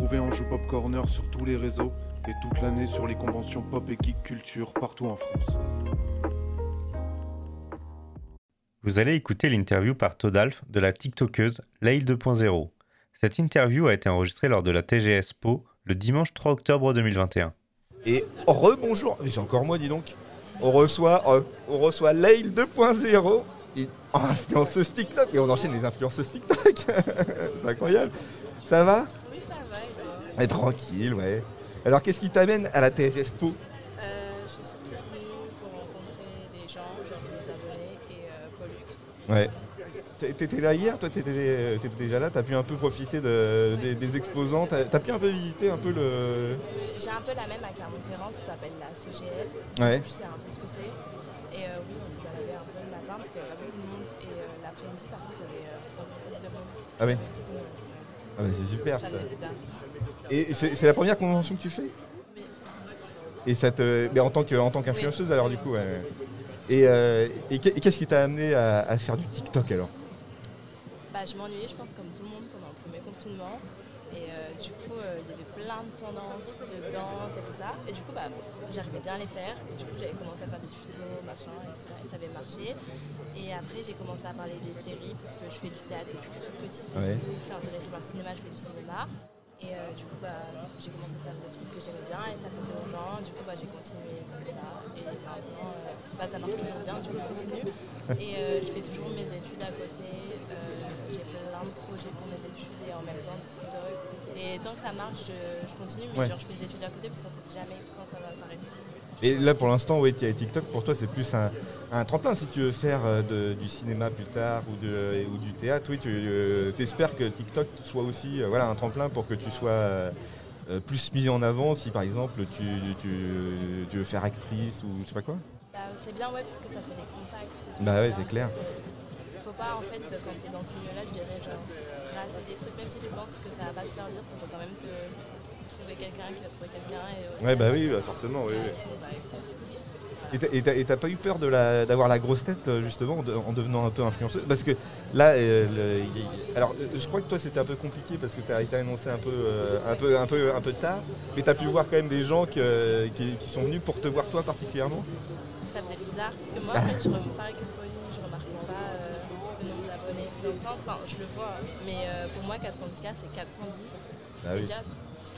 retrouver en Joue Pop Corner sur tous les réseaux et toute l'année sur les conventions pop et geek culture partout en France. Vous allez écouter l'interview par Todalf de la TikTokeuse Lail 2.0. Cette interview a été enregistrée lors de la TGS Po le dimanche 3 octobre 2021. Et rebonjour, mais c'est encore moi dis donc. On reçoit, euh, on reçoit Lail 2.0, une influenceuse TikTok, et on enchaîne les influenceuses TikTok. c'est incroyable. Ça va Oui, ça va? Et tranquille, ouais. Alors qu'est-ce qui t'amène à la TGS Po Euh, Je suis venue pour rencontrer des gens, genre mes abonnés et euh, Pollux. Ouais. T'é- T'étais là hier, toi t'étais déjà là, t'as pu un peu profiter de- des, des exposants, t'as as pu un peu visiter un peu le... Euh, J'ai un peu la même à Clermont-Ferrand, ça s'appelle la CGS. Ouais. Je sais un peu ce que c'est. Et euh, oui, on s'est baladé un peu le matin parce qu'il y avait pas beaucoup de monde. Et euh, l'après-midi, par contre, il y avait beaucoup plus de monde. Ah oui. Ah c'est super ça. Et c'est c'est la première convention que tu fais? Et ça te... Mais en tant que- en tant qu'influenceuse alors du coup, ouais. Et, euh, et qu'est- et qu'est-ce qui t'a amené à, à faire du TikTok alors? Bah, je m'ennuyais, je pense, comme tout le monde pendant le premier confinement. Et euh, du coup, euh, il y avait plein de tendances de danse et tout ça. Et du coup, bah, j'arrivais bien à les faire. Et du coup, j'avais commencé à faire des tutos, machin, et tout ça. Et ça avait marché. Et après, j'ai commencé à parler des séries parce que je fais du théâtre depuis que je suis toute petite. Et Ouais. du coup, je suis intéressée par le cinéma, je fais du cinéma. Et euh, du coup, bah, j'ai commencé à faire des trucs que j'aimais bien et ça plaisait aux gens. Du coup, bah, j'ai continué comme ça. Et maintenant, euh, bah, ça marche toujours bien, du coup, je continue. Et euh, je fais toujours mes études à côté. J'ai plein de projets pour mes études et en même temps TikTok. Et tant que ça marche, je, je continue. Mais Ouais. genre, je fais des études à côté parce qu'on sait jamais quand ça va s'arrêter. Et là pour l'instant, oui, TikTok pour toi c'est plus un, un tremplin si tu veux faire euh, de- du cinéma plus tard ou, de, ou du théâtre. Oui, tu espères que TikTok soit aussi euh, voilà, un tremplin pour que tu sois euh, euh, plus mis en avant si par exemple tu, tu- tu veux faire actrice ou je sais pas quoi? Bah, c'est bien, ouais, parce que ça fait des contacts. Bah ouais, c'est clair. Faut pas, en fait, quand t'es dans ce milieu-là, je dirais, genre, rater des trucs, même si tu penses que ça va pas te servir, ça peut quand même te trouver quelqu'un qui va trouver quelqu'un. Et, au Ouais, bah oui, bah forcément, oui, oui. Et t'as- Et t'as- t'as pas eu peur de la- d'avoir la, grosse tête euh, justement en, de- en devenant un peu influenceuse? Parce que là, euh, le- alors euh, je crois que toi c'était un peu compliqué parce que tu as été annoncé un peu, euh, un, peu, un, peu, un peu tard, mais tu as pu voir quand même des gens que- qui, qui sont venus pour te voir toi particulièrement? Ça faisait bizarre, parce que moi, en fait, je remarque Pauline, je remarque pas euh, le nombre d'abonnés. Dans le sens, enfin, je le vois, mais euh, pour moi, 410K, c'est 410. Ah oui. déjà,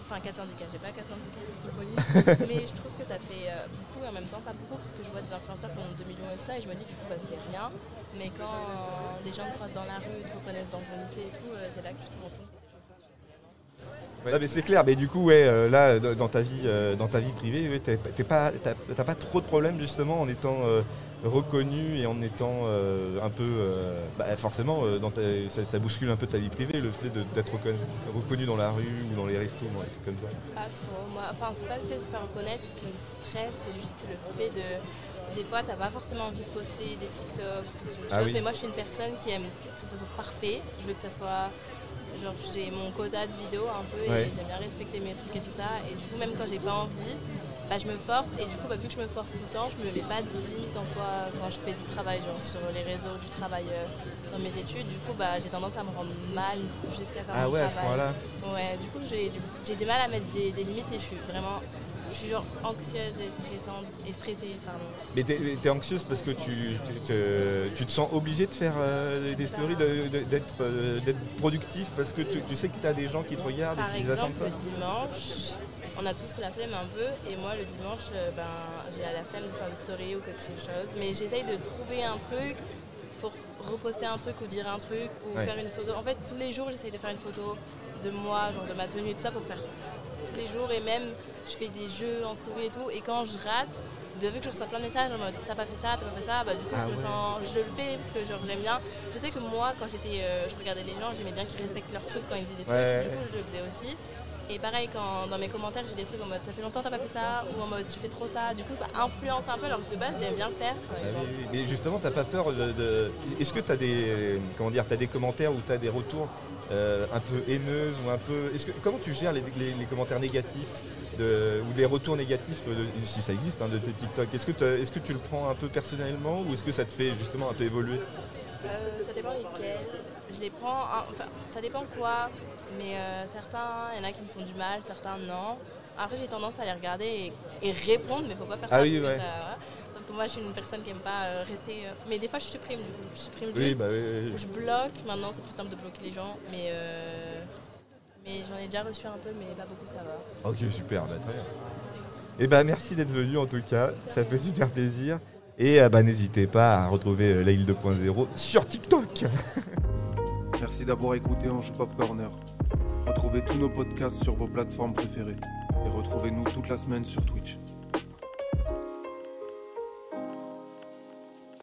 enfin 410K, j'ai pas 410K, c'est mais je trouve que ça fait euh, beaucoup et en même temps pas beaucoup, parce que je vois des influenceurs qui ont 2 millions et tout ça, et je me dis, du coup, bah, c'est rien. Mais quand euh, des gens te croisent dans la rue, te reconnaissent dans ton lycée et tout, euh, c'est là que tu te rends compte que les choses que tu fais Ah, mais c'est clair, mais du coup, ouais, euh, là, dans ta vie, euh, dans ta vie privée, ouais, t'es- t'es pas, t'as t'as pas trop de problèmes justement en étant euh, reconnu et en étant euh, un peu, euh, bah, forcément, dans ta- ça, ça bouscule un peu ta vie privée, le fait de- d'être reconnu, reconnu dans la rue ou dans les restos, dans des trucs comme ça. Pas trop. Moi, enfin, c'est pas le fait de faire reconnaître ce qui me stresse, c'est juste le fait de. Des fois, t'as pas forcément envie de poster des TikTok ou des choses, Ah oui. mais moi, je suis une personne qui aime que ça soit parfait. Je veux que ça soit. Genre, j'ai mon quota de vidéos un peu Ouais. et j'aime bien respecter mes trucs et tout ça. Et du coup, même quand j'ai pas envie, bah, je me force. Et du coup, bah, vu que je me force tout le temps, je me mets pas de limite en soi quand je fais du travail, genre sur les réseaux, du travail euh, dans mes études. Du coup, bah, j'ai tendance à me rendre mal jusqu'à faire Ah mon ouais, à ce travail. point-là. Ouais, du coup, j'ai du, mal à mettre des, des limites et je suis vraiment. Je suis genre anxieuse et stressante et stressée, pardon. Mais t'es es anxieuse parce que tu, tu te, tu te sens obligé de faire euh, des stories, de- de- d'être euh, d'être productif parce que tu, tu sais que tu as des gens qui te regardent Par et qui attendent exemple, le dimanche, on a tous la flemme un peu et moi le dimanche, euh, ben, j'ai la flemme de faire une story ou quelque chose. Mais j'essaye de trouver un truc reposter un truc ou dire un truc ou Ouais. faire une photo. En fait, tous les jours, j'essaye de faire une photo de moi, genre de ma tenue et tout ça pour faire tous les jours et même je fais des jeux en story et tout et quand je rate bien vu que je reçois plein de messages en mode t'as pas fait ça, t'as pas fait ça, bah du coup Ah je me ouais. sens, je le fais parce que genre j'aime bien. Je sais que moi quand j'étais, euh, je regardais les gens, j'aimais bien qu'ils respectent leurs trucs quand ils faisaient des trucs. Du coup je le faisais aussi. Et pareil quand dans mes commentaires j'ai des trucs en mode ça fait longtemps t'as pas fait ça ou en mode tu fais trop ça. Du coup ça influence un peu alors que de base j'aime bien le faire. Par Ah exemple. oui, oui. Mais justement, t'as pas peur de. de- Est-ce que tu as des comment dire, as des commentaires ou tu as des retours euh, un peu haineuses ou un peu. Est-ce que comment tu gères les, les- les commentaires négatifs de- ou les retours négatifs, euh, de- si ça existe, hein, de tes TikTok? Est-ce que, t'as- est-ce que tu le prends un peu personnellement ou est-ce que ça te fait justement un peu évoluer? Euh, ça dépend lesquels. je les prends, enfin, ça dépend quoi, mais euh, certains, il y en a qui me font du mal, certains non. Après, j'ai tendance à les regarder et, et répondre, mais faut pas faire Ah ça. oui, parce que ouais. ça-. Sauf que moi, je suis une personne qui aime pas euh, rester. euh, Mais des fois, je supprime du coup. Je supprime Oui, juste. bah oui, oui, ou je bloque. Maintenant, c'est plus simple de bloquer les gens, mais. euh, Mais j'en ai déjà reçu un peu, mais pas beaucoup, ça va. Ok, super, bah, très bien. Et bah merci d'être venu en tout cas, ça fait super plaisir. Et euh, bah, n'hésitez pas à retrouver euh, Laïl 2.0 sur TikTok. Merci d'avoir écouté Ange Pop Corner. Retrouvez tous nos podcasts sur vos plateformes préférées. Et retrouvez-nous toute la semaine sur Twitch.